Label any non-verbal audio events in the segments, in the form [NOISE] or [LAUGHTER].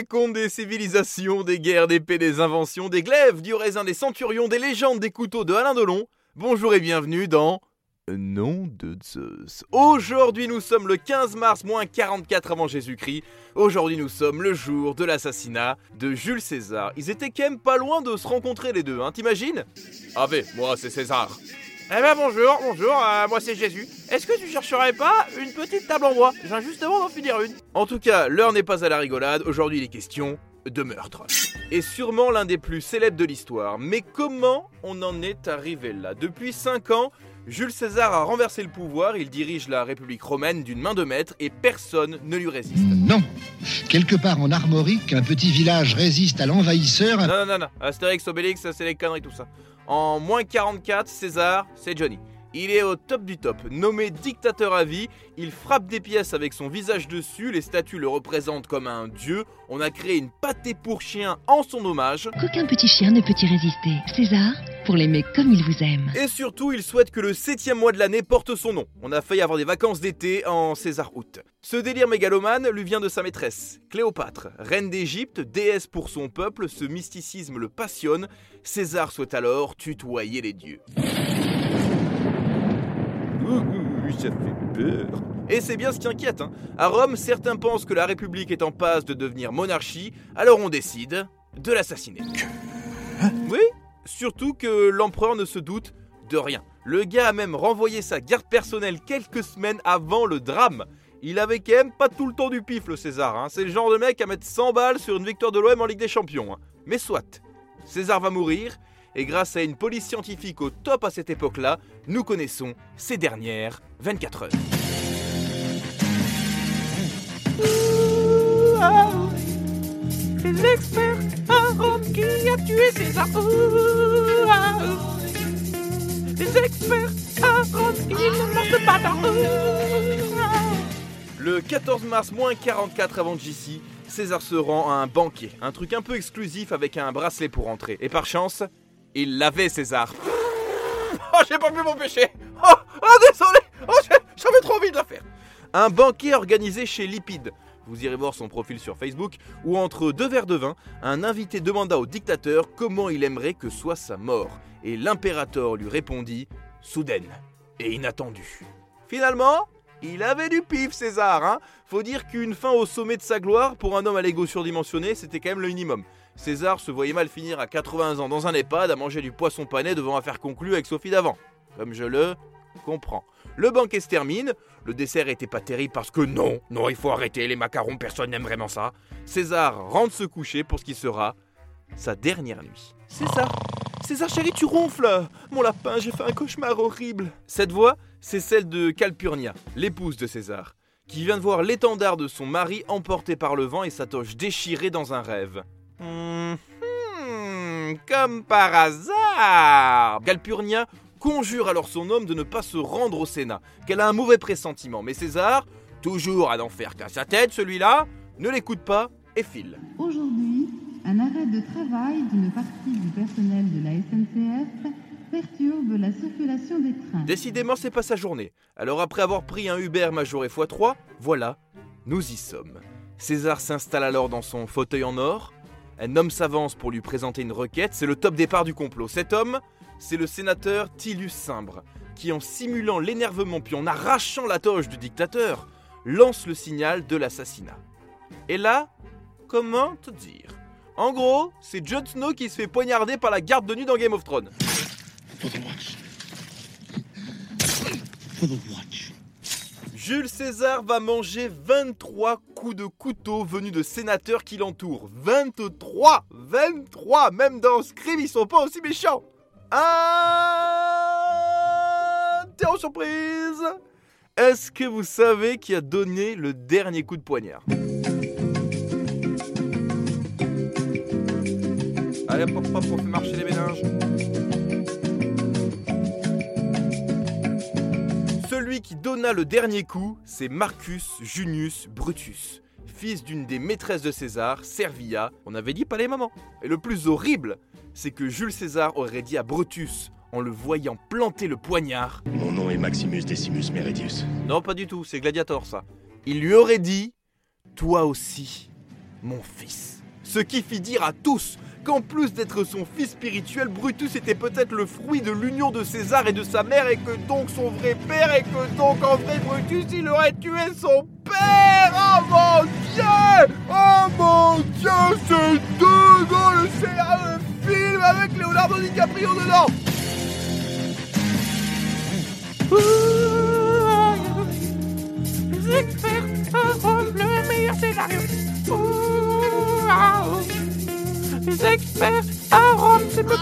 les contes des civilisations, des guerres, des paix, des inventions, des glaives, du raisin, des centurions, des légendes, des couteaux de Alain Delon. Bonjour et bienvenue dans Nom de Zeus. Aujourd'hui nous sommes le 15 mars moins 44 avant Jésus-Christ. Aujourd'hui nous sommes le jour de l'assassinat de Jules César. Ils étaient quand même pas loin de se rencontrer les deux, hein, t'imagines? Ah ben, moi c'est César. Eh ben bonjour, bonjour, euh, moi c'est Jésus. Est-ce que tu chercherais pas une petite table en bois? Je viens justement d'en finir une. En tout cas, l'heure n'est pas à la rigolade, aujourd'hui il est question de meurtre. Et sûrement l'un des plus célèbres de l'histoire. Mais comment on en est arrivé là? Depuis 5 ans, Jules César a renversé le pouvoir, il dirige la République romaine d'une main de maître et personne ne lui résiste. Non. Quelque part en Armorique, un petit village résiste à l'envahisseur. Non, non, non, non. Astérix, Obélix, ça c'est les conneries, tout ça. En moins 44, César, c'est Johnny. Il est au top du top. Nommé dictateur à vie, il frappe des pièces avec son visage dessus, les statues le représentent comme un dieu. On a créé une pâtée pour chien en son hommage. Qu'aucun petit chien ne peut y résister. César, pour l'aimer comme il vous aime. Et surtout, il souhaite que le septième mois de l'année porte son nom. On a failli avoir des vacances d'été en César août. Ce délire mégalomane lui vient de sa maîtresse, Cléopâtre, reine d'Égypte, déesse pour son peuple, ce mysticisme le passionne. César souhaite alors tutoyer les dieux. Ouh, ça fait peur. Et c'est bien ce qui inquiète. hein. À Rome, certains pensent que la République est en passe de devenir monarchie, alors on décide de l'assassiner. Oui, surtout que l'empereur ne se doute de rien. Le gars a même renvoyé sa garde personnelle quelques semaines avant le drame. Il avait quand même pas tout le temps du pif, le César. hein. C'est le genre de mec à mettre 100 balles sur une victoire de l'OM en Ligue des Champions. hein. Mais soit, César va mourir, et grâce à une police scientifique au top à cette époque-là, nous connaissons ces dernières 24 heures. Les experts à Rome qui a tué César. Ouh, ah. Les experts à Rome, ils ne mentent pas ah. Le 14 mars moins 44 avant JC, César se rend à un banquet, un truc un peu exclusif avec un bracelet pour entrer. Et par chance, il l'avait César. [LAUGHS] Oh, j'ai pas pu m'empêcher. Oh, oh, désolé. Oh, j'avais trop envie de la faire. Un banquet organisé chez Lipide. Vous irez voir son profil sur Facebook, où entre deux verres de vin, un invité demanda au dictateur comment il aimerait que soit sa mort. Et l'impérateur lui répondit soudaine et inattendue. Finalement, il avait du pif, César, hein Faut dire qu'une fin au sommet de sa gloire, pour un homme à l'ego surdimensionné, c'était quand même le minimum. César se voyait mal finir à 80 ans dans un EHPAD à manger du poisson pané devant un faire conclu avec Sophie d'avant. Comme je le comprends. Le banquet se termine, le dessert était pas terrible parce que non, non, il faut arrêter les macarons, personne n'aime vraiment ça. César rentre se coucher pour ce qui sera sa dernière nuit. César, César chéri, tu ronfles Mon lapin, j'ai fait un cauchemar horrible. Cette voix, c'est celle de Calpurnia, l'épouse de César, qui vient de voir l'étendard de son mari emporté par le vent et sa toche déchirée dans un rêve. Hum, hum, comme par hasard Calpurnia conjure alors son homme de ne pas se rendre au Sénat, qu'elle a un mauvais pressentiment. Mais César, toujours à n'en faire qu'à sa tête, celui-là, ne l'écoute pas et file. Aujourd'hui, un arrêt de travail d'une partie du personnel de la SNCF perturbe la circulation des trains. Décidément, c'est pas sa journée. Alors après avoir pris un Uber majoré x3, voilà, nous y sommes. César s'installe alors dans son fauteuil en or. Un homme s'avance pour lui présenter une requête. C'est le top départ du complot. Cet homme, c'est le sénateur Tillus Cimbre, qui en simulant l'énervement puis en arrachant la toge du dictateur, lance le signal de l'assassinat. Et là, comment te dire? En gros, c'est Jon Snow qui se fait poignarder par la garde de nuit dans Game of Thrones. Jules César va manger 23 coups de couteau venus de sénateurs qui l'entourent. 23 23 Même dans Scream, ils sont pas aussi méchants. Interro surprise. Est-ce que vous savez qui a donné le dernier coup de poignard? Allez hop hop, on fait marcher les méninges Celui qui donna le dernier coup, c'est Marcus Junius Brutus, fils d'une des maîtresses de César, Servia. On avait dit pas les mamans. Et le plus horrible, c'est que Jules César aurait dit à Brutus, en le voyant planter le poignard, Mon nom est Maximus Decimus Meridius. non pas du tout, c'est Gladiator ça. Il lui aurait dit, toi aussi, mon fils. Ce qui fit dire à tous qu'en plus d'être son fils spirituel, Brutus était peut-être le fruit de l'union de César et de sa mère, et que donc son vrai père, et que donc en vrai Brutus, il aurait tué son père. Oh mon Dieu! Oh mon Dieu, c'est dingue C'est un film avec Leonardo DiCaprio dedans Les experts à Rome, c'est un.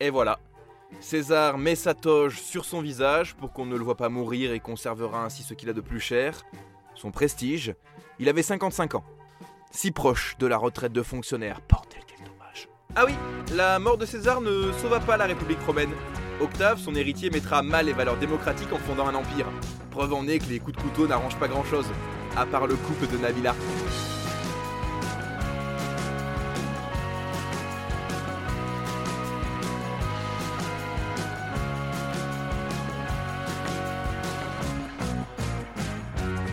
Et voilà. César met sa toge sur son visage pour qu'on ne le voit pas mourir et conservera ainsi ce qu'il a de plus cher, son prestige. Il avait 55 ans. Si proche de la retraite de fonctionnaire. Bordel, quel dommage. Ah oui, la mort de César ne sauva pas la République romaine. Octave, son héritier, mettra mal les valeurs démocratiques en fondant un empire. Preuve en est que les coups de couteau n'arrangent pas grand-chose, à part le couple de Nabila.